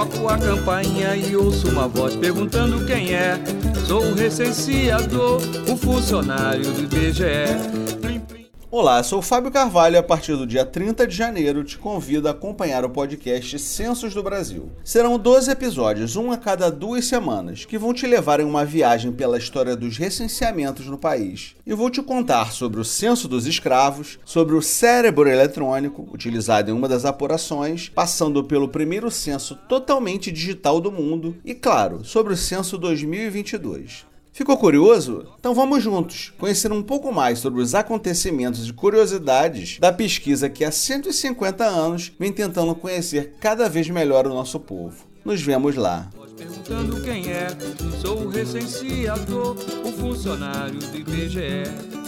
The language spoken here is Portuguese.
Toco a campainha e ouço uma voz perguntando quem é. Sou o recenseador, o funcionário do IBGE. Olá, sou o Fábio Carvalho e a partir do dia 30 de janeiro te convido a acompanhar o podcast Censos do Brasil. Serão 12 episódios, um a cada duas semanas, que vão te levar em uma viagem pela história dos recenseamentos no país. E vou te contar sobre o censo dos escravos, sobre o cérebro eletrônico, utilizado em uma das apurações, passando pelo primeiro censo totalmente digital do mundo e, claro, sobre o censo 2022. Ficou curioso? Então vamos juntos conhecer um pouco mais sobre os acontecimentos e curiosidades da pesquisa que há 150 anos vem tentando conhecer cada vez melhor o nosso povo. Nos vemos lá. Perguntando quem é, sou o recenseador, o funcionário do IBGE.